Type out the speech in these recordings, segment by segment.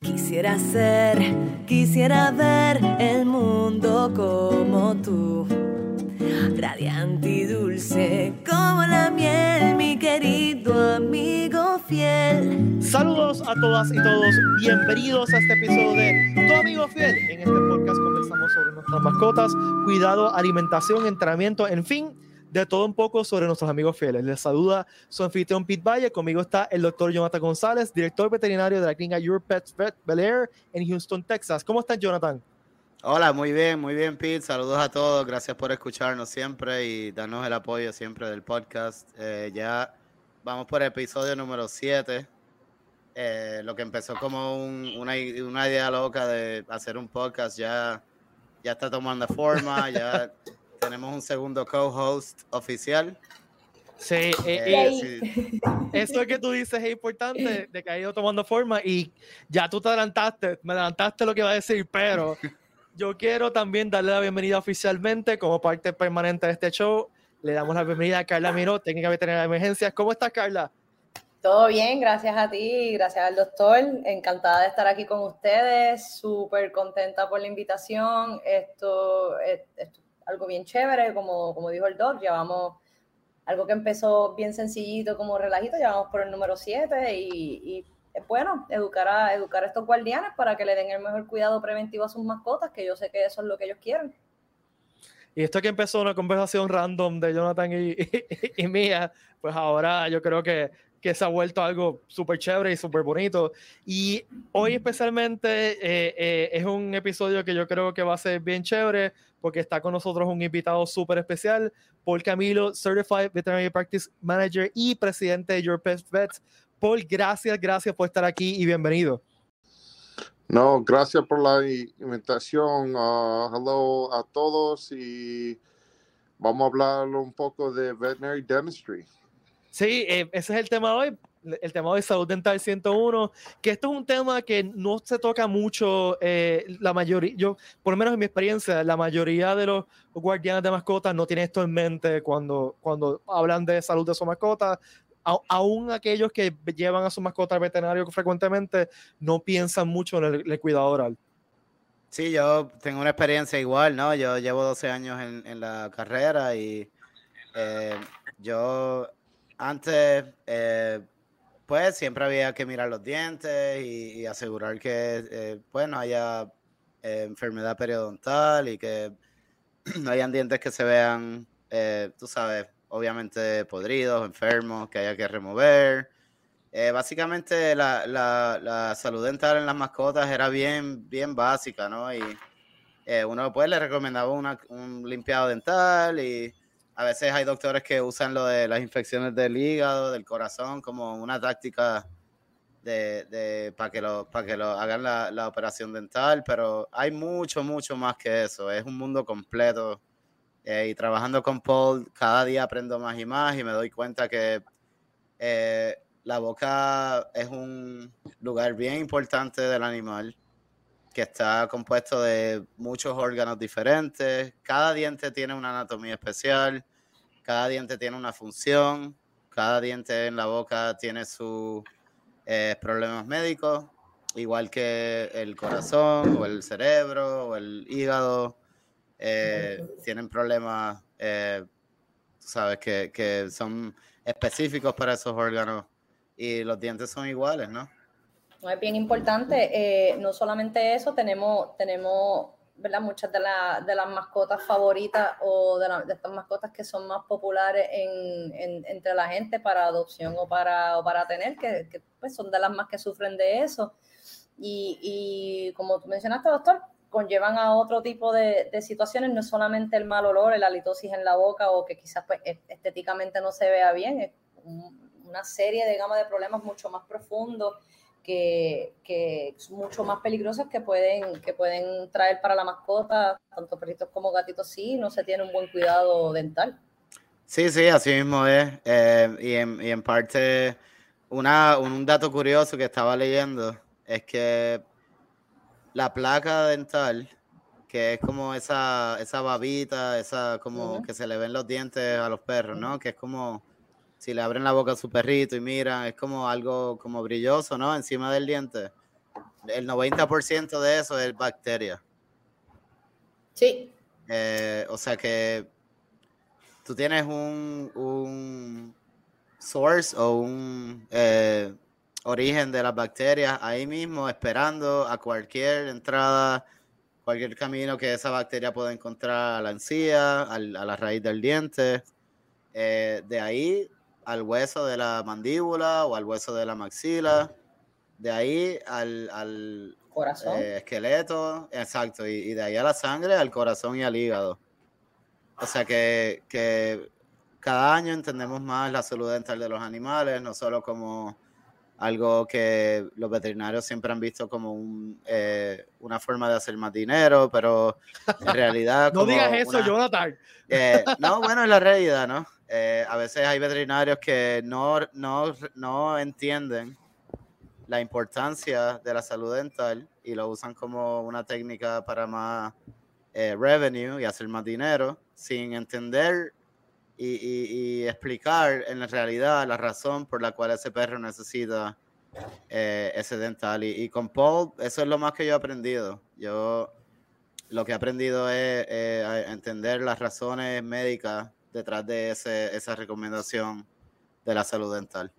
Quisiera ser, quisiera ver el mundo como tú, radiante y dulce como la miel, mi querido amigo fiel. Saludos a todas y todos, bienvenidos a este episodio de Tu Amigo Fiel. En este podcast conversamos sobre nuestras mascotas, cuidado, alimentación, entrenamiento, en fin de todo un poco sobre nuestros amigos fieles. Les saluda su anfitrión Pete Valle. Conmigo está el doctor Jonathan González, director veterinario de la clínica Your Pets Vet Bel Air en Houston, Texas. ¿Cómo estás, Jonathan? Hola, muy bien, muy bien, Pete. Saludos a todos. Gracias por escucharnos siempre y darnos el apoyo siempre del podcast. Eh, ya vamos por el episodio número 7. Eh, lo que empezó como una, una idea loca de hacer un podcast ya, ya está tomando forma. ya tenemos un segundo co-host oficial. Sí, eh, eh, sí, eso que tú dices es importante, de que ha ido tomando forma y ya tú te adelantaste, me adelantaste lo que iba a decir, pero yo quiero también darle la bienvenida oficialmente como parte permanente de este show. Le damos la bienvenida a Carla Miro, técnica veterinaria de emergencias. ¿Cómo estás, Carla? Todo bien, gracias a ti, gracias al doctor. Encantada de estar aquí con ustedes, súper contenta por la invitación. Esto, esto algo bien chévere, como, como dijo el doc, llevamos algo que empezó bien sencillito como relajito, llevamos por el número 7 y, es bueno educar a, educar a estos guardianes para que le den el mejor cuidado preventivo a sus mascotas, que yo sé que eso es lo que ellos quieren. Y esto que empezó una conversación random de Jonathan y, y mía, pues ahora yo creo que que se ha vuelto algo súper chévere y súper bonito. Y hoy especialmente eh, eh, es un episodio que yo creo que va a ser bien chévere porque está con nosotros un invitado súper especial, Paul Camilo, Certified Veterinary Practice Manager y presidente de Your Pet Vets. Paul, gracias, gracias por estar aquí y bienvenido. No, gracias por la invitación. Uh, hello a todos y vamos a hablar un poco de veterinary dentistry. Sí, eh, ese es el tema de hoy, el tema de salud dental 101, que esto es un tema que no se toca mucho, eh, la mayoría, yo, por lo menos en mi experiencia, la mayoría de los guardianes de mascotas no tienen esto en mente cuando, cuando hablan de salud de su mascota. aún aquellos que llevan a su mascota al veterinario frecuentemente no piensan mucho en el, cuidado oral. Sí, yo tengo una experiencia igual, ¿no? Yo llevo 12 años en, en la carrera y eh, yo antes, eh, pues siempre había que mirar los dientes y, asegurar que eh, no haya eh, enfermedad periodontal y que no hayan dientes que se vean, tú sabes, obviamente podridos, enfermos, que haya que remover. básicamente la, la, salud dental en las mascotas era bien, bien básica, ¿no? Y uno pues le recomendaba un limpiado dental y a veces hay doctores que usan lo de las infecciones del hígado, del corazón, como una táctica de, para que lo, que lo hagan la, operación dental, pero hay mucho, mucho más que eso. Es un mundo completo. Eh, y trabajando con Paul, cada día aprendo más y más y me doy cuenta que eh, la boca es un lugar bien importante del animal que está compuesto de muchos órganos diferentes. Cada diente tiene una anatomía especial, cada diente tiene una función, cada diente en la boca tiene sus eh, problemas médicos, igual que el corazón o el cerebro o el hígado. Eh, tienen problemas, eh, sabes, que, que son específicos para esos órganos y los dientes son iguales, ¿no? No, es bien importante. Eh, no solamente eso, tenemos, tenemos muchas de, de las mascotas favoritas o de, de, estas mascotas que son más populares en, entre la gente para adopción o para, o para tener, que, pues son de las más que sufren de eso. Y, y como tú mencionaste, doctor, conllevan a otro tipo de, situaciones, no solamente el mal olor, la halitosis en la boca o que quizás pues, estéticamente no se vea bien, es una serie de gama de problemas mucho más profundos que, son mucho más peligrosos que pueden, que pueden traer para la mascota, tanto perritos como gatitos, si no se tiene un buen cuidado dental. Sí, sí, así mismo es. Eh, y, en, y, en, parte, una, un dato curioso que estaba leyendo es que la placa dental, que es como esa, esa babita, esa como que se le ven los dientes a los perros, ¿no? Que es como si le abren la boca a su perrito y miran, es como algo como brilloso, ¿no? Encima del diente. el 90% de eso es bacteria. Sí. Eh, o sea que tú tienes un, un source o un eh, origen de las bacterias ahí mismo, esperando a cualquier entrada, cualquier camino que esa bacteria pueda encontrar a la encía, a la raíz del diente. Eh, de ahí al hueso de la mandíbula o al hueso de la maxila, de ahí al, corazón. Eh, esqueleto, exacto, y, de ahí a la sangre, al corazón y al hígado. O sea que, cada año entendemos más la salud dental de los animales, no solo como algo que los veterinarios siempre han visto como un, eh, una forma de hacer más dinero, pero en realidad... no digas eso, Jonathan. Eh, no, bueno, es la realidad, ¿no? Eh, a veces hay veterinarios que no, no, no entienden la importancia de la salud dental y lo usan como una técnica para más eh, revenue y hacer más dinero sin entender y, explicar en la realidad la razón por la cual ese perro necesita eh, ese dental. Y, con Paul, eso es lo más que yo he aprendido. Yo lo que he aprendido es entender las razones médicas detrás de ese, esa recomendación de la salud dental.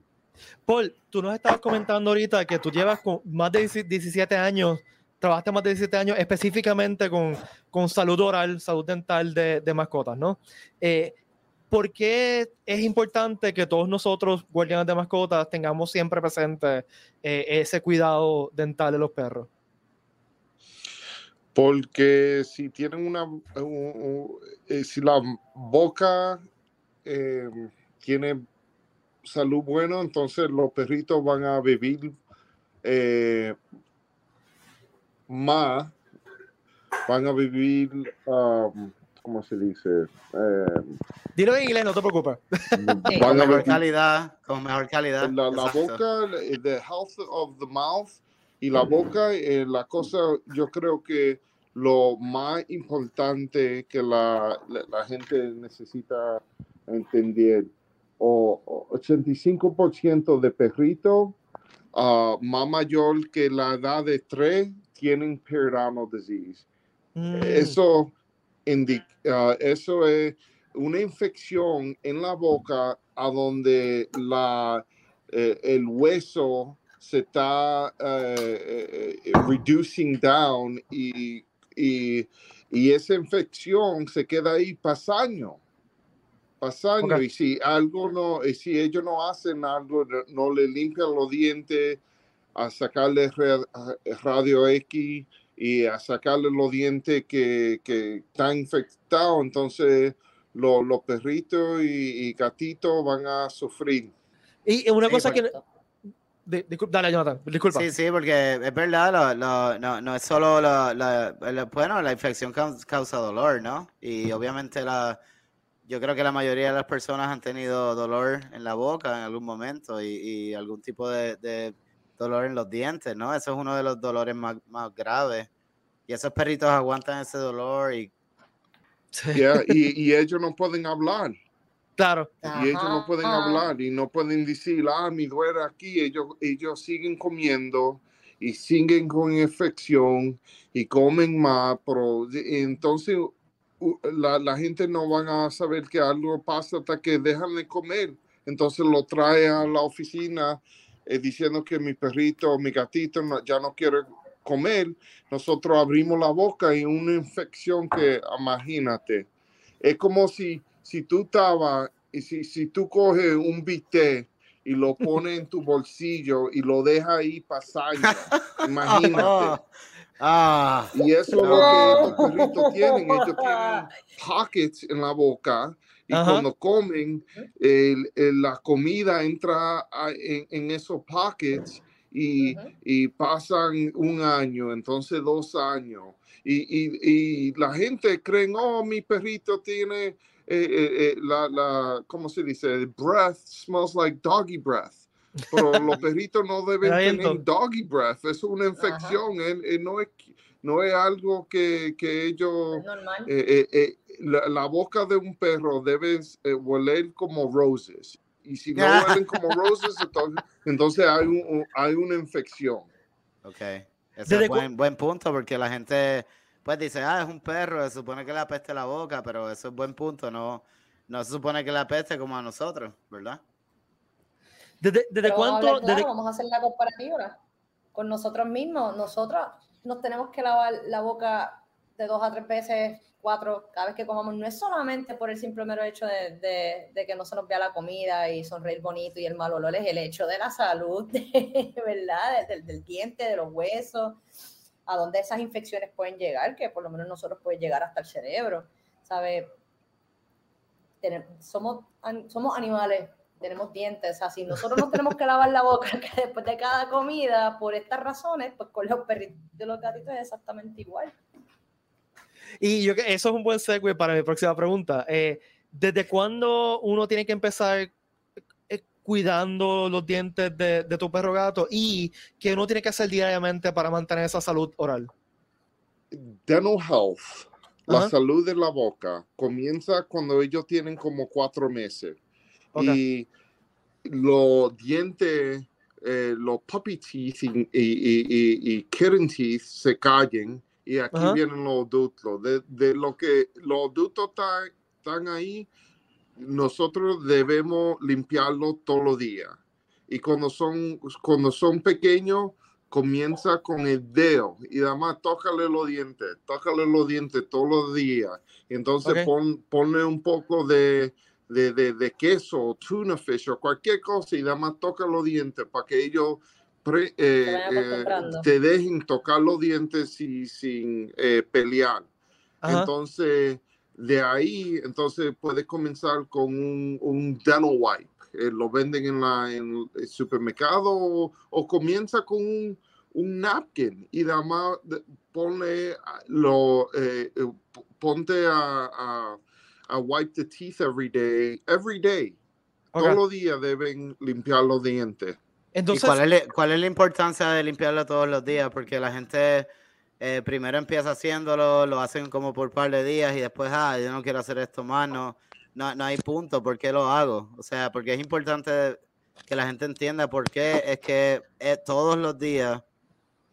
Paul, tú nos estabas comentando ahorita que tú llevas con más de 17 años, trabajaste más de 17 años específicamente con, con salud oral, salud dental de, de mascotas, ¿no? Eh, ¿Por qué es importante que todos nosotros, guardianes de mascotas, tengamos siempre presente eh, ese cuidado dental de los perros? Porque si tienen una, eh, si la boca eh, tiene salud buena, entonces los perritos van a vivir eh, más, van a vivir, um, ¿cómo se dice? Dilo en inglés, no te preocupes. con mejor calidad, con mejor calidad. La, la boca, the health of the mouth y la boca, la cosa, yo creo que lo más importante que la, la, gente necesita entender, o, 85% de perritos uh, más mayor que la edad de 3 tienen periodontal disease. Mm. Eso, indica, uh, eso es una infección en la boca a donde la, eh, el hueso se está eh, reducing down y y, y esa infección se queda ahí pasando, pasando. Y si algo no, y si ellos no hacen algo, no le limpian los dientes, a sacarle radio X y a sacarle los dientes que, que están infectados, entonces los, los perritos y, gatitos van a sufrir. Y una cosa que dale, Jonathan, disculpa. Sí, sí, porque es verdad, no, no, es solo la, bueno, la infección causa dolor, ¿no? Y obviamente la, yo creo que la mayoría de las personas han tenido dolor en la boca en algún momento y, algún tipo de, dolor en los dientes, ¿no? Eso es uno de los dolores más, graves. Y esos perritos aguantan ese dolor y... y, y ellos no pueden hablar. Claro. Y ellos no pueden hablar y no pueden decir, ah, mi duele aquí. Ellos, ellos siguen comiendo y siguen con infección y comen más, pero entonces la, la, gente no van a saber que algo pasa hasta que dejan de comer. Entonces lo trae a la oficina eh, diciendo que mi perrito o mi gatito ya no quiere comer. Nosotros abrimos la boca y una infección que, imagínate, es como si si tú estabas, y si, si tú coges un bistec y lo pones en tu bolsillo y lo dejas ahí pasar, imagínate. Ah, y eso es lo que estos perritos tienen. Ellos tienen pockets en la boca y cuando comen, el, la comida entra en, en esos pockets y, y, pasan un año, entonces dos años. Y, y, y la gente cree, oh, mi perrito tiene eh, eh, eh, la, la, ¿cómo se dice? breath smells like doggy breath. Pero los perritos no deben tener doggy breath, es una infección, no, es, no es algo que, que ellos... La, la, boca de un perro debe hueler como roses. Y si no huelen como roses, entonces, entonces hay, un, hay una infección. Ok. Ese ¿Desde es buen, buen punto porque la gente pues dice, ah, es un perro, se supone que le apeste la boca, pero eso es buen punto, no, no se supone que le apeste como a nosotros, ¿verdad? ¿Desde, desde Pero vamos a cuánto? hablar claro, desde- vamos a hacer la comparativa con nosotros mismos. Nosotros nos tenemos que lavar la boca de dos a tres veces, cuatro, cada vez que comamos. No es solamente por el simple mero hecho de, de- de que no se nos vea la comida y sonreír bonito y el mal olor, es el hecho de la salud, de, ¿verdad? Del, del diente, de los huesos, a donde esas infecciones pueden llegar, que por lo menos nosotros pueden llegar hasta el cerebro, ¿sabes? Somos, somos animales, tenemos dientes, o sea, si nosotros nos tenemos que lavar la boca que después de cada comida por estas razones, pues con los perritos y los gatitos es exactamente igual. Y yo que eso es un buen segue para mi próxima pregunta. Eh, ¿Desde cuándo uno tiene que empezar cuidando los dientes de, de tu perro gato y qué uno tiene que hacer diariamente para mantener esa salud oral? Dental health, la salud de la boca, comienza cuando ellos tienen como cuatro meses. Y los dientes, eh, los puppy teeth y, y, y- y- y kitten teeth se callen y aquí vienen los ductos. De, de lo que los ductos ta- están ahí, nosotros debemos limpiarlos todos los días. Y cuando son, cuando son pequeños, comienza con el dedo y además tócale los dientes, tócale los dientes todos los días. Entonces Ok. pon, ponle un poco de, de, de- de queso o tuna fish o cualquier cosa y además toca los dientes para que ellos pre- eh, eh, te dejen tocar los dientes y, sin eh, pelear. Ajá. Entonces, de ahí, entonces puedes comenzar con un, un dental wipe. Eh, lo venden en, la, en el supermercado o, o comienza con un, un napkin y nada más de- ponle a- lo, eh, eh, ponte a, a, a wipe the teeth every day. Every day. Ok. Todos los días deben limpiar los dientes. ¿Y Entonces, cuál es, cuál es la importancia de limpiarlo todos los días? Porque la gente eh, primero empieza haciéndolo, lo hacen como por un par de días y después, ah, yo no quiero hacer esto más, no, no, no hay punto, ¿por qué lo hago? O sea, porque es importante que la gente entienda por qué es que eh, todos los días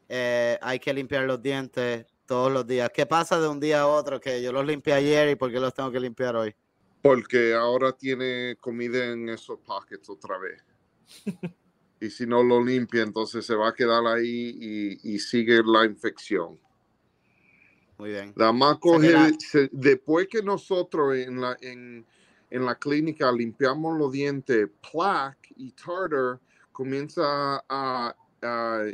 eh, hay que limpiar los dientes, todos los días. ¿Qué pasa de un día a otro que yo los limpié ayer y por qué los tengo que limpiar hoy? Porque ahora tiene comida en esos pockets otra vez. y si no lo limpia, entonces se va a quedar ahí y, y sigue la infección. Muy bien. La más coge- se- después que nosotros en la, en, en la clínica limpiamos los dientes, plaque y tartar comienza a, a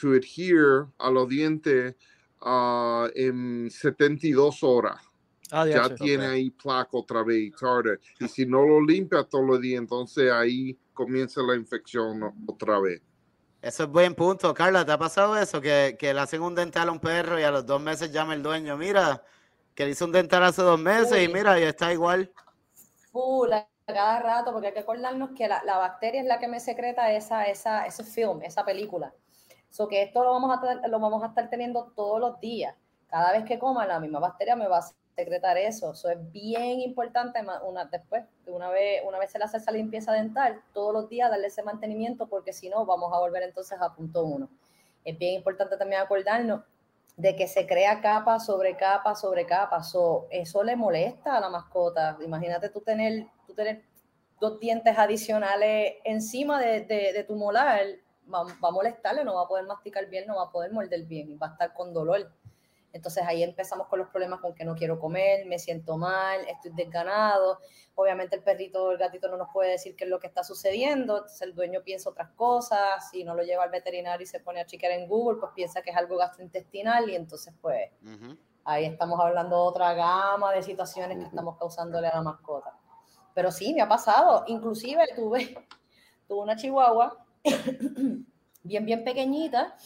to adhere a los dientes ah, en 72 horas. Ah, Ya tiene ahí plaque otra vez y tartar. Y si no lo limpia todos los días, entonces ahí comienza la infección otra vez. Eso es buen punto. Carla, ¿te ha pasado eso? Que, que le hacen un dental a un perro y a los dos meses llama el dueño, mira, que le hizo un dental hace dos meses y mira, y está igual. Full, a cada rato, porque hay que acordarnos que la, la bacteria es la que me secreta esa, esa, ese film, esa película. So que esto lo vamos, a, lo vamos a estar teniendo todos los días. Cada vez que coma, la misma bacteria me va a secretar eso. Eso es bien importante una, después, de una vez, una vez se le hace esa limpieza dental, todos los días darle ese mantenimiento, porque si no, vamos a volver entonces a punto uno. Es bien importante también acordarnos de que se crea capa sobre capa sobre capa. So, eso le molesta a la mascota. Imagínate tú tener, tú tener dos dientes adicionales encima de, de- de tu molar, va, va a molestarle, no va a poder masticar bien, no va a poder morder bien, va a estar con dolor. Entonces ahí empezamos con los problemas con que no quiero comer, me siento mal, estoy desganado. Obviamente el perrito o el gatito no nos puede decir qué es lo que está sucediendo, entonces el dueño piensa otras cosas, si no lo lleva al veterinario y se pone a chequear en Google, pues piensa que es algo gastrointestinal y entonces pues Ujú. ahí estamos hablando de otra gama de situaciones que estamos causándole a la mascota. Pero sí, me ha pasado. Inclusive tuve, tuve una chihuahua bien, bien pequeñita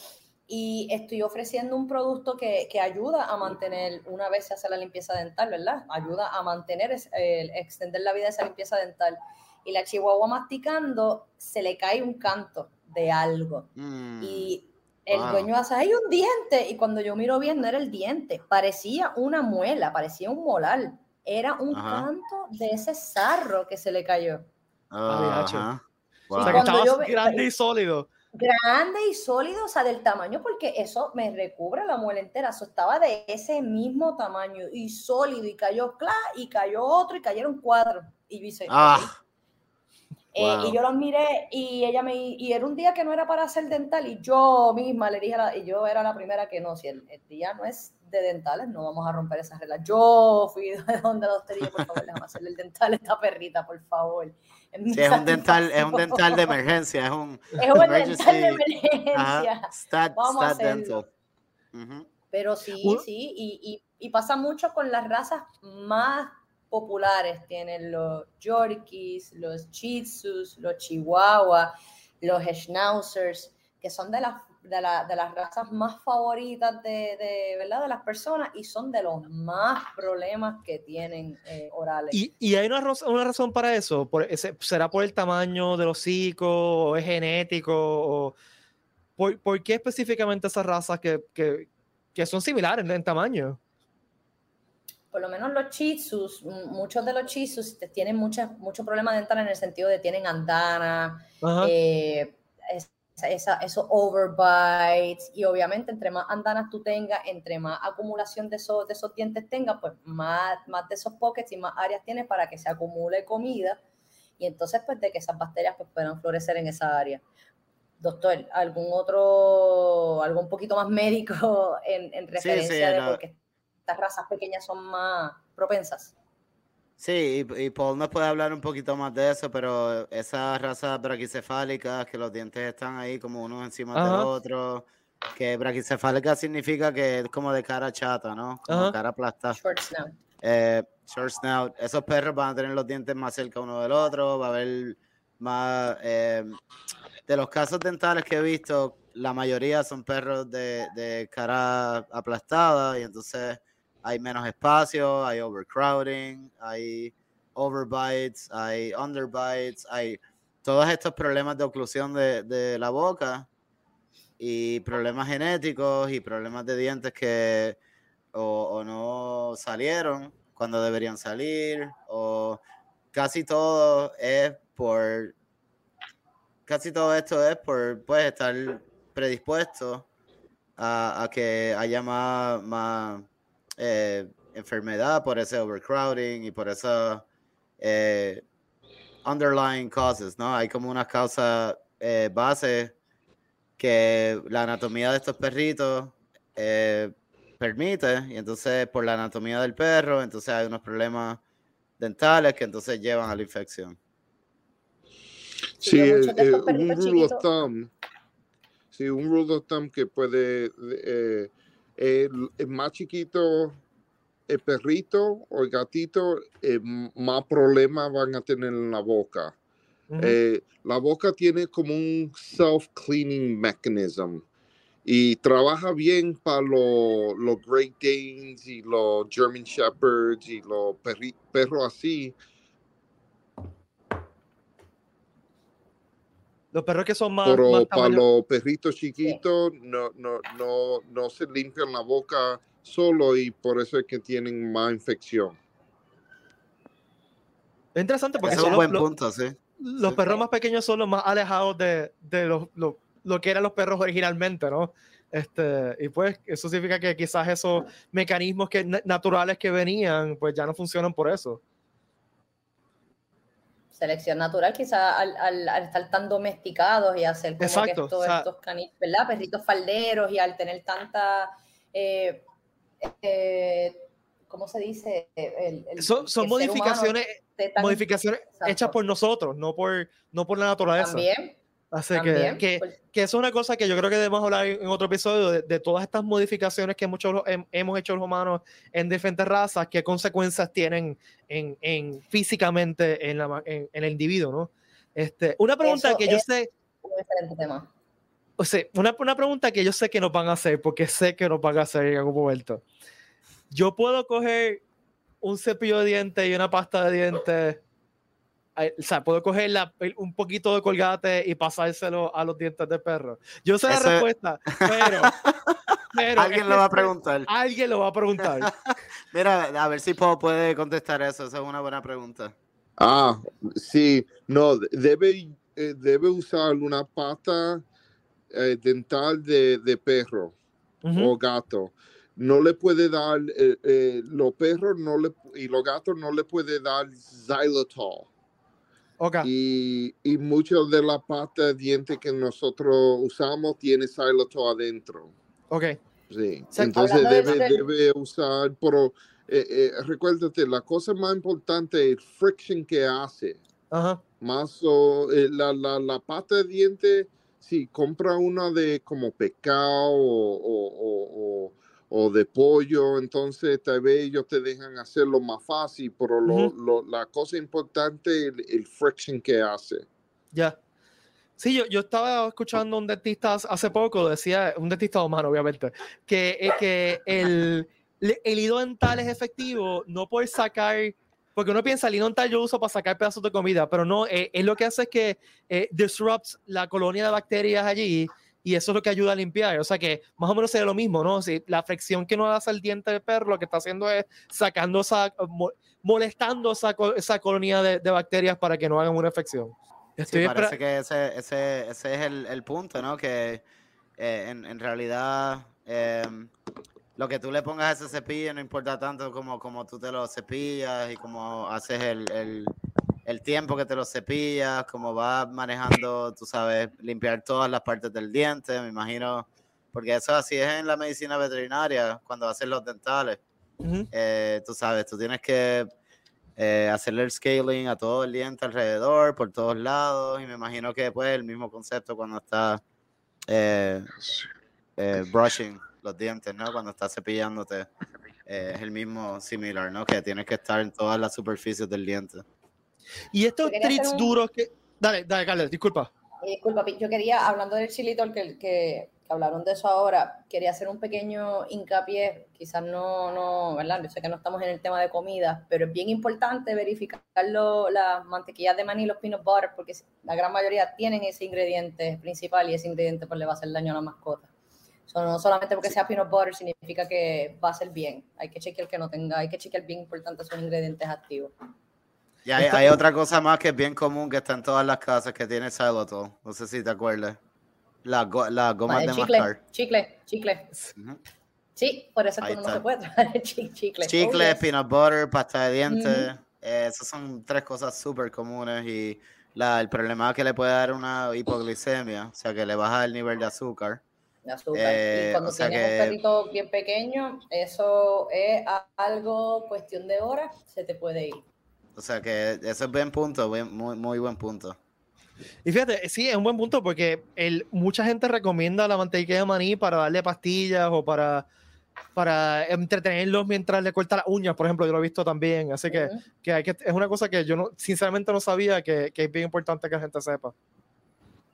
y estoy ofreciendo un producto que, que ayuda a mantener, una vez se hace la limpieza dental, ¿verdad? Ayuda a mantener, extender la vida de esa limpieza dental. Y la chihuahua masticando, se le cae un canto de algo. Mm, Y el Wow. dueño hace, hay un diente. Y cuando yo miro bien, no era el diente, parecía una muela, parecía un molar. Era un Ajá. canto de ese sarro que se le cayó. Ah, ajá. O Wow. sea, que estaba yo grande y sólido. Grande y sólido, o sea, del tamaño, porque eso me recubre la muela entera. Eso estaba de ese mismo tamaño y sólido, y cayó cla, y cayó otro, y cayeron cuatro. Y dice, Ah, eh, Wow. y yo los miré y ella me y era un día que no era para hacer dental y yo misma le dije a la- y yo era la primera que no, si el, el día no es de dentales, no vamos a romper esas reglas. Yo fui de donde la dije, por favor, déjame hacerle el dental a esta perrita, por favor. Sí, es un dental, es un dental de emergencia, es un Es un emergency, dental de emergencia. ajá, stat, Vamos a stat dental. Pero sí, sí, y, y- y pasa mucho con las razas más populares. Tienen los Yorkies, los Shih Tzus, los Chihuahua, los Schnauzers, que son de las, de, la- de las razas más favoritas de, de, ¿verdad? de las personas y son de los más problemas que tienen eh, orales. ¿Y, y hay una, una razón para eso? Por ese, ¿Será por el tamaño del hocico? ¿O es genético? O, ¿por, por qué específicamente esas razas que, que, que son similares en tamaño? por lo menos los m- muchos de los te- tienen muchas, muchos problemas dentales en el sentido de tienen andana, Ajá. eh, esa- esos overbites y obviamente entre más andanas tú tengas, entre más acumulación de esos, de esos dientes tengas, pues más, más de esos pockets y más áreas tienes para que se acumule comida y entonces pues de que esas bacterias pues puedan florecer en esa área. Doctor, ¿algún otro, algo un poquito más médico en, en referencia de no. por qué estas razas pequeñas son más propensas? Sí, y, y Paul nos puede hablar un poquito más de eso, pero esas razas braquicefálicas, que los dientes están ahí como uno encima del otro, que braquicefálica significa que es como de cara chata, ¿no? Como Ajá. cara aplastada. Short snout. Eh, short snout, esos perros van a tener los dientes más cerca uno del otro, va a haber más... eh, de los casos dentales que he visto, la mayoría son perros de, de cara aplastada y entonces hay menos espacio, hay overcrowding, hay overbites, hay underbites, hay todos estos problemas de oclusión de, de la boca y problemas genéticos y problemas de dientes que o, o no salieron cuando deberían salir o casi todo es por casi todo esto es por pues estar predispuesto a, a que haya más, más eh, enfermedad por ese overcrowding y por esas eh, underlying causes, ¿no? Hay como unas causas eh, base que la anatomía de estos perritos eh, permite, y entonces por la anatomía del perro, entonces hay unos problemas dentales que entonces llevan a la infección. Sí, eh, eh, un rule of thumb. Sí, un rule of thumb que puede. Eh, el, el más chiquito, el perrito o el gatito, eh, m- más problemas van a tener en la boca. Eh, la boca tiene como un self-cleaning mechanism y trabaja bien para los Great Danes y los German Shepherds y los perros así. Los perros que son más, Pero más para los perritos chiquitos no, no, no, no se limpian la boca solo y por eso es que tienen más infección. Es interesante porque son los, buen los- punto, sí. los Sí. perros más pequeños son los más alejados de, de los- lo, lo que eran los perros originalmente, ¿no? Este, y pues eso significa que quizás esos mecanismos que, na- naturales que venían, pues ya no funcionan por eso. Selección natural, quizás al, al- al estar tan domesticados y hacer como Exacto, que estos, o sea- estos cani- ¿verdad? Perritos falderos y al tener tanta, eh, eh, ¿cómo se dice? El- el- Son, son modificaciones, modificaciones hechas por nosotros, no por, no por la naturaleza. También, Así que, que, pues, que eso es una cosa que yo creo que debemos hablar en otro episodio de, de todas estas modificaciones que muchos hem- hemos hecho los humanos en diferentes razas, qué consecuencias tienen en, en físicamente en, la en, en el individuo, ¿no? Este, una pregunta Eso que yo sé, un excelente tema. o sea, una, una pregunta que yo sé que nos van a hacer, porque sé que nos van a hacer en algún momento. Yo puedo coger un cepillo de dientes y una pasta de dientes, o sea, puedo coger la- un poquito de colgate y pasárselo a los dientes del perro. Yo sé la Eso- respuesta, pero, pero Alguien lo va a preguntar. Alguien lo va a preguntar. Mira, a ver si Paul puede contestar eso. Esa es una buena pregunta. Ah, sí, no, debe, eh, debe usar una pata eh, dental de, de perro Ujú. o gato. No le puede dar, eh, eh, los perros no le, y los gatos no le puede dar xylitol. Y, y muchas de la pasta de diente que nosotros usamos tiene xylitol adentro. Ok. Sí. Entonces debe, de- debe usar, pero eh, eh, recuérdate, la cosa más importante es el friction que hace. Ajá. Más o, eh, la, la, la pasta de diente, si compra una de como pescado o, o, o- o- de pollo, entonces tal vez ellos te dejan hacerlo más fácil, pero lo- Ujú. lo- la cosa importante es el, el friction que hace. Ya. Sí, yo, yo estaba escuchando a un dentista hace- poco, decía, un dentista humano, obviamente, que, eh, que el, el hilo dental es efectivo no por sacar, porque uno piensa, el hilo dental yo uso para sacar pedazos de comida, pero no, eh, es lo que hace es que eh, disrupts la colonia de bacterias allí y eso es lo que ayuda a limpiar. O sea que más o menos sería lo mismo, ¿no? Si la fricción que no hace el diente del perro, lo que está haciendo es sacando esa, mo- molestando esa, esa colonia de, de bacterias para que no hagan una infección. Sí, Estoy espera- parece que ese, ese, ese es el, el punto, ¿no? Que eh, en, en realidad em, lo que tú le pongas a ese cepillo no importa tanto como, como tú te lo cepillas y como haces el, el, el tiempo que te lo cepillas, como vas manejando, tú sabes, limpiar todas las partes del diente, me imagino, porque eso así es en la medicina veterinaria, cuando haces los dentales. Eh, tú sabes, tú tienes que eh, hacerle el scaling a todo el diente alrededor, por todos lados, y me imagino que pues el mismo concepto cuando estás eh, brushing los dientes, ¿no? Cuando estás cepillándote, es el mismo similar, ¿no? Que tienes que estar en todas las superficies del diente. Y estos treats un- duros que. Dale, dale, Carlos, disculpa. Eh, disculpa, yo quería, hablando del xilitol, que, que, hablaron de eso ahora, quería hacer un pequeño hincapié, quizás no, no, ¿verdad? Yo sé que no estamos en el tema de comida, pero es bien importante verificar lo- las mantequillas de maní y los peanut butter, porque la gran mayoría tienen ese ingrediente principal y ese ingrediente pues le va a hacer daño a la mascota. So, no solamente porque sea peanut butter significa que va a ser bien, hay que chequear que no tenga, hay que chequear bien importante esos ingredientes activos. Y hay, otra cosa más que es bien común que está en todas las casas que tiene xylitol. No sé si te acuerdas. Las go las gomas de chicle, mascar. chicle, chicle. Sí, por eso es que uno no se puede traer chi- chicle. Oh, Chicle, yes. peanut butter, pasta de dientes. Eh, esas son tres cosas súper comunes y la, el problema es que le puede dar una hipoglicemia, o sea que le baja el nivel de azúcar. de azúcar. Eh, y cuando o sea tienes que- un perrito bien pequeño, eso es algo, cuestión de horas, se te puede ir. O sea que eso es buen punto, buen- muy, muy buen punto. Y fíjate, sí, es un buen punto porque el, mucha gente recomienda la mantequilla de maní para darle pastillas o para, para entretenerlos mientras le corta las uñas, por ejemplo, yo lo he visto también. Así que, Ujú. que, hay que es una cosa que yo no, sinceramente no sabía que, que es bien importante que la gente sepa.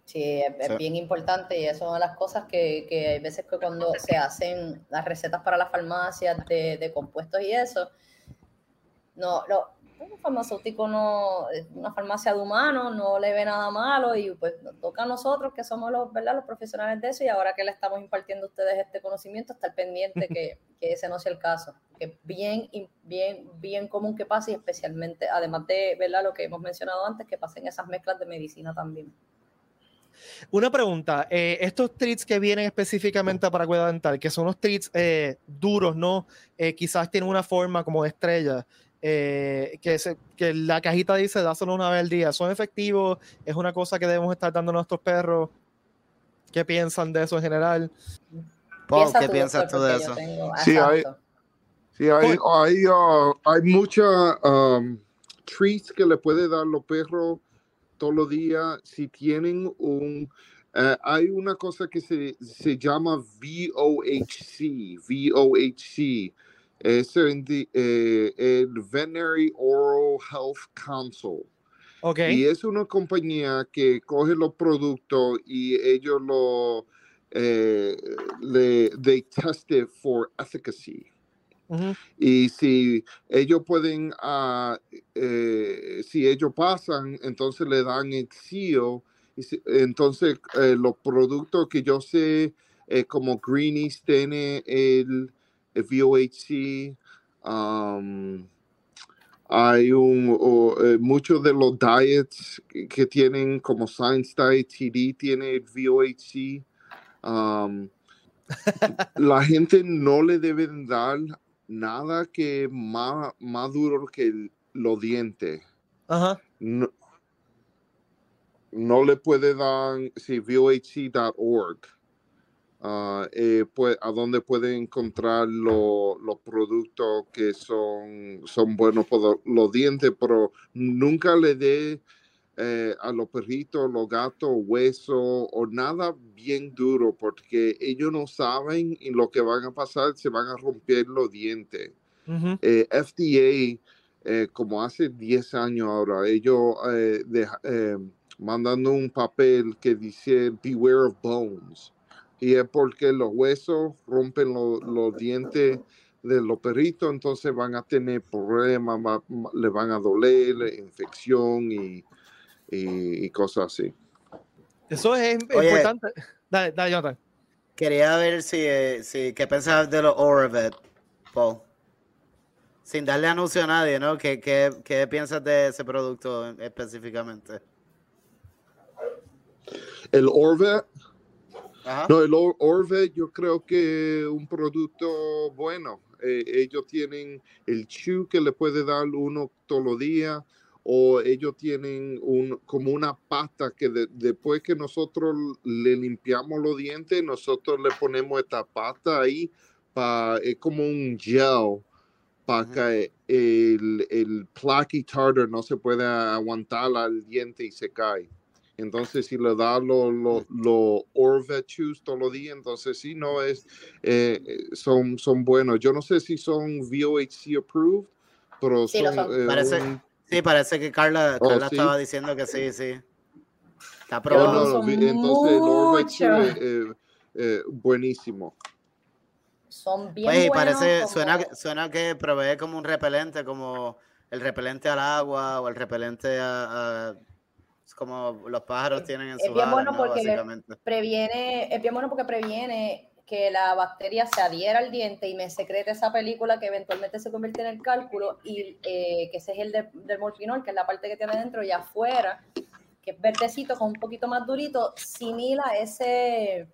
Sí, es, es Sí. bien importante y eso es una de las cosas que, que hay veces que cuando se hacen las recetas para las farmacias de, de compuestos y eso, no, un farmacéutico no, es una farmacia de humanos no le ve nada malo y pues nos toca a nosotros que somos los, ¿verdad? los profesionales de eso y ahora que le estamos impartiendo a ustedes este conocimiento, estar pendiente que, que ese no sea el caso, que es bien, bien, bien común que pase y especialmente, además de ¿verdad? lo que hemos mencionado antes, que pasen esas mezclas de medicina también. Una pregunta, eh, estos treats que vienen específicamente para cuidado dental, que son unos treats eh, duros, ¿no? Eh, quizás tienen una forma como de estrella, eh, que, se- que la cajita dice dáselo una vez al día, ¿son efectivos? ¿Es una cosa que debemos estar dando a nuestros perros? ¿Qué piensan de eso en general? Paul, ¿qué tú, piensas tú de eso? Sí, hay-. Sí, hay, hay, uh, hay mucha um, treats que le puede dar los perros todos los días si tienen un... eh, hay una cosa que se, se llama VOHC, VOHC, es el, eh, el Veterinary Oral Health Council. Ok, Y es una compañía que coge los productos y ellos lo eh, le they test it for efficacy. ujú, Y si ellos pueden, ah, eh, si ellos pasan, entonces le dan el seal. Y si- entonces, eh, los productos que yo sé, eh, como Greenies tiene el VOHC, um, hay un, o, eh, muchos de los diets que, que tienen, como Science Diet TD, tiene VOHC. Um, la gente no le deben dar nada que más, más duro que los dientes. Ajá. No, no le puede dar, si VOHC.org, eh, pues, a donde puede encontrar lo- los productos que son, son buenos por los dientes, pero nunca le dé eh, a los perritos, los gatos, hueso o nada bien duro, porque ellos no saben y lo que van a pasar, se van a romper los dientes. Eh, FDA, como hace 10 años ahora, ellos eh, mandando un papel que dice Beware of Bones. Y es porque los huesos rompen lo- los dientes de los perritos, entonces van a tener problemas, va- le van a doler, infección y, y- y cosas así. Eso es Oye. importante. Dale, dale, Jonathan. Quería ver si, eh, si qué pensabas de los Oravet, Paul. Sin darle anuncio a nadie, ¿no? ¿Qué, qué, qué piensas de ese producto específicamente? El Orvet, Ajá. No, el Or- Orvet yo creo que un producto bueno. Eh, ellos tienen el chew que le puede dar uno todos los días o ellos tienen un, como una pasta que de- después que nosotros le limpiamos los dientes, nosotros le ponemos esta pasta ahí, pa, es como un gel para que el, el plaque tartar no se pueda aguantar al diente y se cae. Entonces, si le da los lo, lo Orvet Chews todos los días, entonces sí, no es, eh, eh, son, son buenos. Yo no sé si son VOHC approved, pero Sí, lo son, son. eh, Parece- un- Sí, parece que Carla, Oh, Carla sí. estaba diciendo que sí, sí. Está oh, Pero probado. no, entonces el muchos. es eh, eh, buenísimo. Son bien Pues, buenos. parece, como- suena, suena que provee como un repelente, como el repelente al agua o el repelente a, a- es como los pájaros tienen en es sus bien bueno ¿no? Básicamente. previene, es bien bueno porque previene que la bacteria se adhiera al diente y me secrete esa película que eventualmente se convierte en el cálculo y eh, que ese es el de- del morfinol, que es la parte que tiene dentro y afuera, que es verdecito con un poquito más durito, simila ese,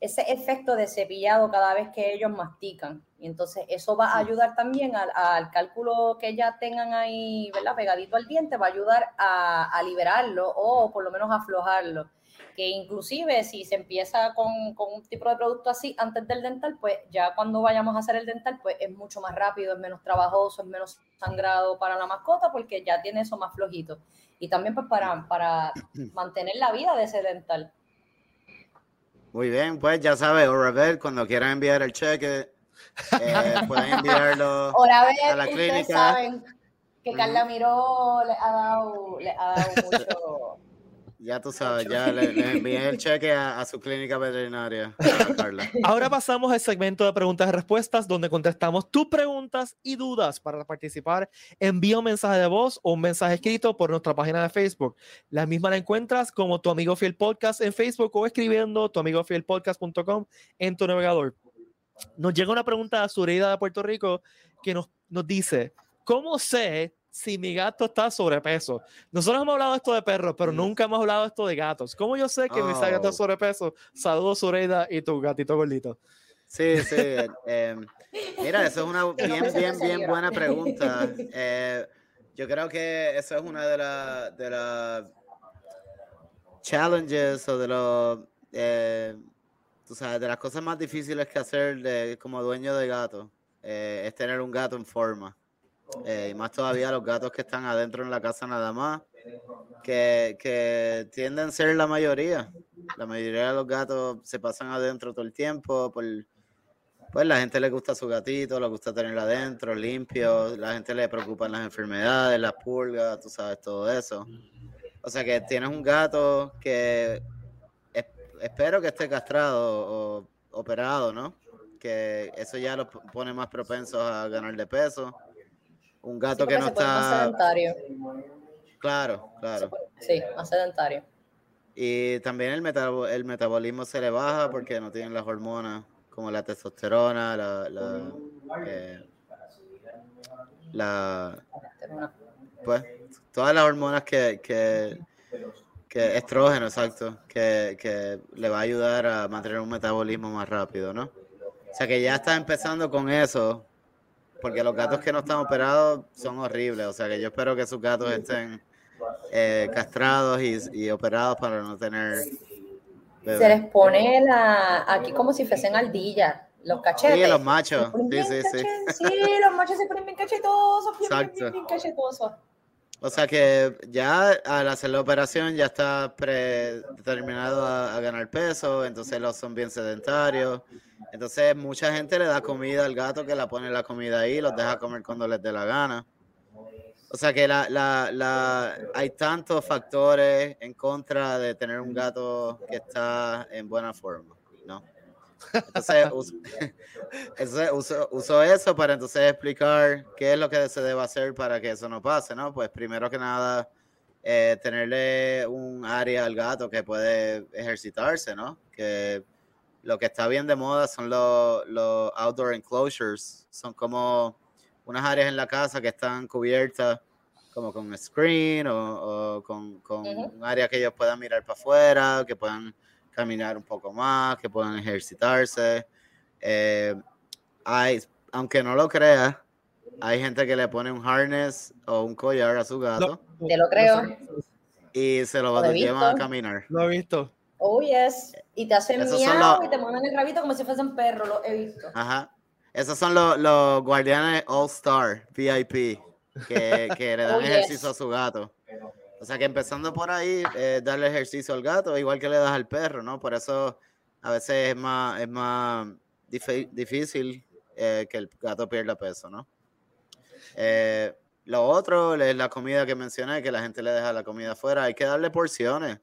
ese efecto de cepillado cada vez que ellos mastican. Y entonces eso va a ayudar también al, al cálculo que ya tengan ahí, ¿verdad? Pegadito al diente, va a ayudar a, a liberarlo o por lo menos a aflojarlo. Que inclusive si se empieza con, con un tipo de producto así antes del dental, pues ya cuando vayamos a hacer el dental, pues es mucho más rápido, es menos trabajoso, es menos sangrado para la mascota porque ya tiene eso más flojito. Y también pues para, para mantener la vida de ese dental. Muy bien, pues ya sabes, Oravet, cuando quieran enviar el cheque, eh, pueden enviarlo. Ahora ver, a la ustedes clínica. saben que. Carla Miró le ha dado, le ha dado mucho. Ya tú sabes, ya le, le envié el cheque a, a su clínica veterinaria, a Carla. Ahora pasamos al segmento de preguntas y respuestas, donde contestamos tus preguntas y dudas. Para participar, envía un mensaje de voz o un mensaje escrito por nuestra página de Facebook. La misma la encuentras como tu amigo fiel podcast en Facebook o escribiendo tu amigo fiel podcast.com en tu navegador. Nos llega una pregunta de Zureida de Puerto Rico que nos, nos dice: ¿Cómo sé si mi gato está sobrepeso? Nosotros hemos hablado de esto de perros, pero Mm. nunca hemos hablado de esto de gatos. ¿Cómo yo sé que mi gato está Oh. sobrepeso? Saludos, Zureida, y tu gatito gordito. Sí, sí. eh, eh, mira, eso es una bien, bien, bien buena pregunta. Eh, yo creo que eso es una de las de las challenges o de los eh, tú sabes, de las cosas más difíciles que hacer de, como dueño de gato eh, es tener un gato en forma. Eh, y más todavía los gatos que están adentro en la casa nada más, que, que tienden a ser la mayoría. La mayoría de los gatos se pasan adentro todo el tiempo. Por, pues la gente le gusta su gatito, le gusta tenerlo adentro, limpio. La gente le preocupan las enfermedades, las pulgas, tú sabes, todo eso. O sea que tienes un gato que es- espero que esté castrado o operado, ¿no? Que eso ya los pone más propensos a ganar de peso. Un gato Sí, que no se pone más está. sedentario. Claro, claro. Sí, más sedentario. Y también el, metabo- el metabolismo se le baja porque no tienen las hormonas como la testosterona, la, la, eh, la- pues todas las hormonas que, que, Que estrógeno, exacto. Que, que le va a ayudar a mantener un metabolismo más rápido, ¿no? O sea que ya está empezando con eso, porque los gatos que no están operados son horribles. O sea que yo espero que sus gatos estén eh, castrados y, y operados para no tener. Se les pone la, aquí como si fuesen ardillas, los cachetes. Sí, los machos. Sí, sí, sí. sí, los machos se ponen bien cachetosos, bien, bien, bien, bien cachetosos. O sea que ya al hacer la operación ya está predeterminado a, a ganar peso, entonces los son bien sedentarios. Entonces mucha gente le da comida al gato que la pone la comida ahí, los deja comer cuando les dé la gana. O sea que la, la, la, hay tantos factores en contra de tener un gato que está en buena forma, ¿no? Entonces us- entonces, uso, uso eso para entonces explicar qué es lo que se debe hacer para que eso no pase, ¿no? Pues primero que nada, eh, tenerle un área al gato que puede ejercitarse, ¿no? Que lo que está bien de moda son los, los outdoor enclosures, son como unas áreas en la casa que están cubiertas como con screen o, o con, con Ujú. un área que ellos puedan mirar para afuera, que puedan caminar un poco más, que puedan ejercitarse. Eh, hay, aunque no lo creas, hay gente que le pone un harness o un collar a su gato Te lo creo. y se lo Lo llevan a caminar. Lo he visto. Oh, yes. Y te hacen Esos son miau los- y te mueven el rabito como si fuesen perros, lo he visto. Ajá. Esos son los, los guardianes All Star VIP que, que le dan Oh, yes. ejercicio a su gato. O sea que empezando por ahí, eh, darle ejercicio al gato, igual que le das al perro, ¿no? Por eso a veces es más, es más difícil eh, que el gato pierda peso, ¿no? Eh, lo otro es la comida que mencioné, que la gente le deja la comida afuera. Hay que darle porciones.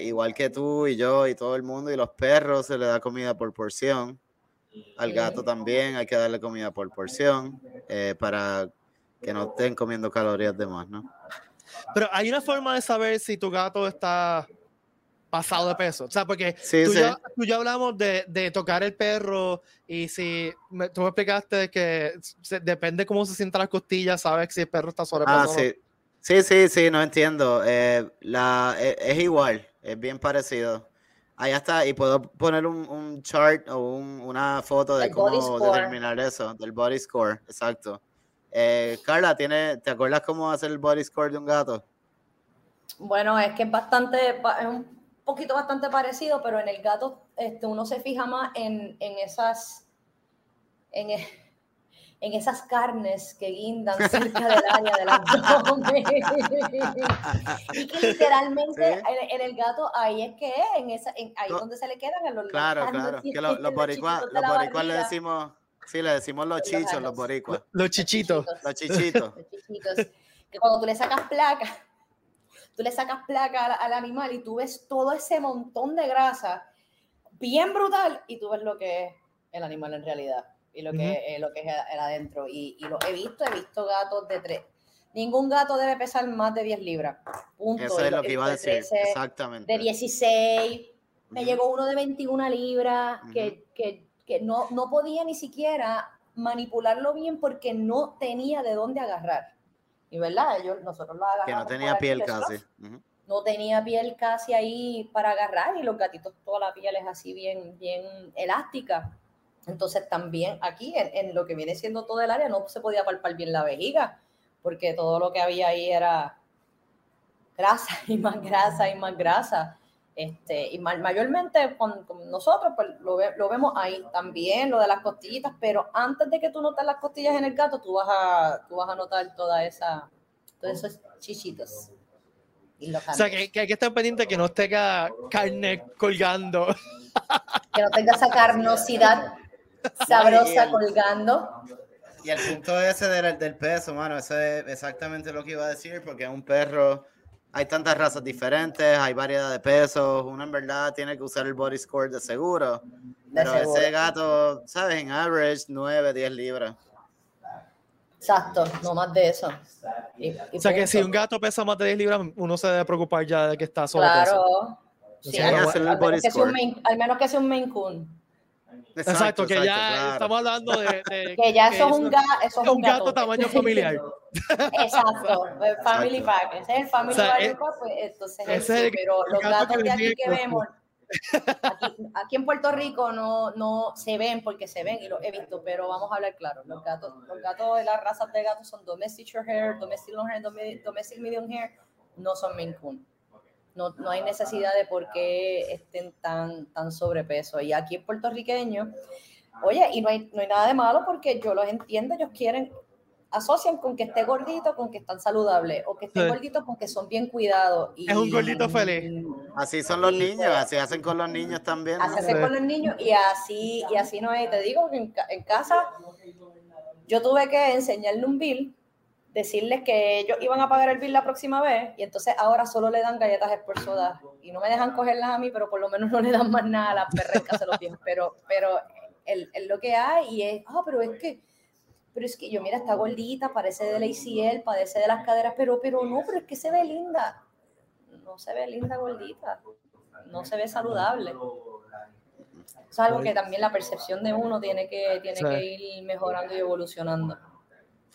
Igual que tú y yo y todo el mundo y los perros se le da comida por porción. Al gato también hay que darle comida por porción para que no estén comiendo calorías de más, ¿no? Pero hay una forma de saber si tu gato está pasado de peso. O sea, porque Sí, tú, sí. Ya, tú ya hablamos de, de tocar el perro y si me- tú me explicaste que se- depende cómo se sientan las costillas, sabes si el perro está sobrepeso. Ah, o no. sí. Sí, sí, sí, no entiendo. Eh, la, e- es, igual, es bien parecido. Ahí está, y puedo poner un, un chart o un- una foto de El body cómo score. determinar eso, del body score, exacto. Eh, Carla, ¿tiene, ¿te acuerdas cómo hacer el body score de un gato? Bueno, es que es bastante, es un poquito bastante parecido, pero en el gato este, uno se fija más en, en esas, en, e- en esas carnes que guindan cerca del área del abdomen. y que literalmente Sí. en, en el gato ahí es que es, en esa, en, ahí No. donde se le quedan en los Claro, claro. Que lo- los los boricuas, los boricuas le decimos, sí, le decimos los Los chichos, los boricuas, Los chichitos. los chichitos. Los chichitos. Que cuando tú le sacas placa, tú le sacas placa al, al animal y tú ves todo ese montón de grasa bien brutal y tú ves lo que es el animal en realidad y lo que, Ujú. eh, lo que es el, el adentro. Y, y lo he visto, he visto gatos de tres. Ningún gato debe pesar más de 10 libras. Punto. Eso es lo que iba a decir, 13, exactamente. de 16. Me Ujú. llegó uno de 21 libras Ujú. que, que, que no, no podía ni siquiera manipularlo bien porque no tenía de dónde agarrar. Y verdad, ellos, nosotros lo agarramos. Que no tenía piel casi. Ujú. No tenía piel casi ahí para agarrar y los gatitos toda la piel es así bien, bien elástica. Entonces también aquí en, en lo que viene siendo todo el área no se podía palpar bien la vejiga porque todo lo que había ahí era grasa y más grasa y más grasa. Este, y ma- mayormente con, con nosotros pues, lo, ve- lo vemos ahí también, lo de las costillitas, pero antes de que tú notes las costillas en el gato, tú vas a, tú vas a notar toda esa, todos esos chichitos. Y O sea, que, que hay que estar pendiente que no tenga carne colgando. que no tenga esa carnosidad sabrosa el- colgando. Y el punto ese del, del peso, mano, eso es exactamente lo que iba a decir, porque un perro, hay tantas razas diferentes, hay variedad de pesos, uno en verdad tiene que usar el body score de seguro, De pero seguro. ese gato, ¿sabes? En average, 9, 10 libras. Exacto, no más de eso. Y- y O sea, que si un gato pesa más de 10 libras, uno se debe preocupar ya de que está sobrepeso. Claro. Sí, al, menos que sea un. Maine- al menos que sea un Maine Coon. Exacto, que ya claro. estamos hablando de, de- Que ya que eso es un, ga, eso es un gato tamaño familiar. Exacto, el Family Pack. Ese es el Family O sea, Pack, es- pues entonces ese eso, es el- pero el los gato gatos que de aquí que vemos, aquí, aquí en Puerto Rico no, no se ven porque se ven y los he visto, pero vamos a hablar claro. Los gatos, los gatos, las razas de gatos son domestic short hair, domestic long hair, domestic medium hair, no son Maine Coon. No, no hay necesidad de por qué estén tan, tan sobrepeso. Y aquí en puertorriqueño, oye, y no hay, no hay nada de malo porque yo los entiendo, ellos quieren, asocian con que esté gordito, con que están saludables, o que estén Sí. gorditos con que son bien cuidados. Y, Es un gordito feliz. Así son los niños, pues, así hacen con los niños también. ¿no? Así hacer Sí. con los niños y así, y así no es. Te digo que en casa yo tuve que enseñarle un bill, decirles que ellos iban a pagar el bill la próxima vez y entonces ahora solo le dan galletas por soda y no me dejan cogerlas a mí, pero por lo menos no le dan más nada a las perrecas de los viejos. Pero, pero es es lo que hay y es, ah, pero es que, pero es que yo, mira, está gordita, parece del ACL, padece de las caderas, pero, pero no, pero es que se ve linda. No se ve linda gordita, no se ve saludable. Es algo que también la percepción de uno tiene que, tiene Sí. que ir mejorando y evolucionando.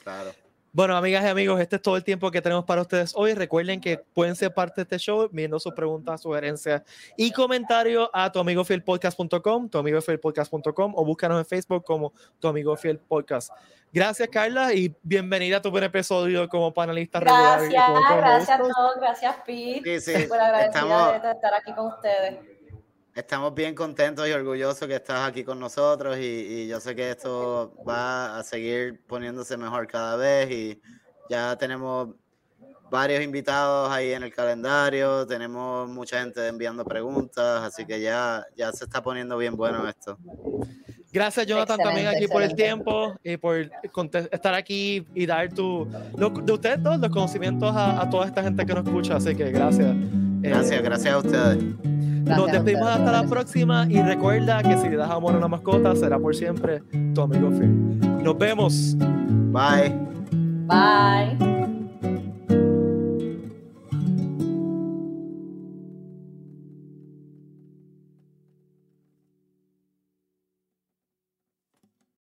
Claro. Bueno, amigas y amigos, este es todo el tiempo que tenemos para ustedes hoy. Recuerden que pueden ser parte de este show viendo sus preguntas, sugerencias y comentarios a tuamigofielpodcast.com, tuamigofielpodcast.com o búscanos en Facebook como Tu Amigo Fiel Podcast. Gracias, Carla, y bienvenida a tu primer episodio como panelista regular. Gracias, como co-host. gracias a todos, gracias Pete. Sí, sí, Por agradecida estamos- de estar aquí con ustedes. Estamos bien contentos y orgullosos que estás aquí con nosotros y, y yo sé que esto va a seguir poniéndose mejor cada vez y ya tenemos varios invitados ahí en el calendario, tenemos mucha gente enviando preguntas, así que ya, ya se está poniendo bien bueno esto. Gracias, Jonathan, también Excelente, aquí por el excelente. tiempo y por estar aquí y dar tu, lo- de ustedes todos los conocimientos a, a toda esta gente que nos escucha. Así que gracias. Eh, Gracias, gracias a ustedes. Nos Gracias despedimos hasta la próxima y recuerda que si le das amor a una mascota será por siempre tu amigo fiel. Nos vemos. Bye. Bye.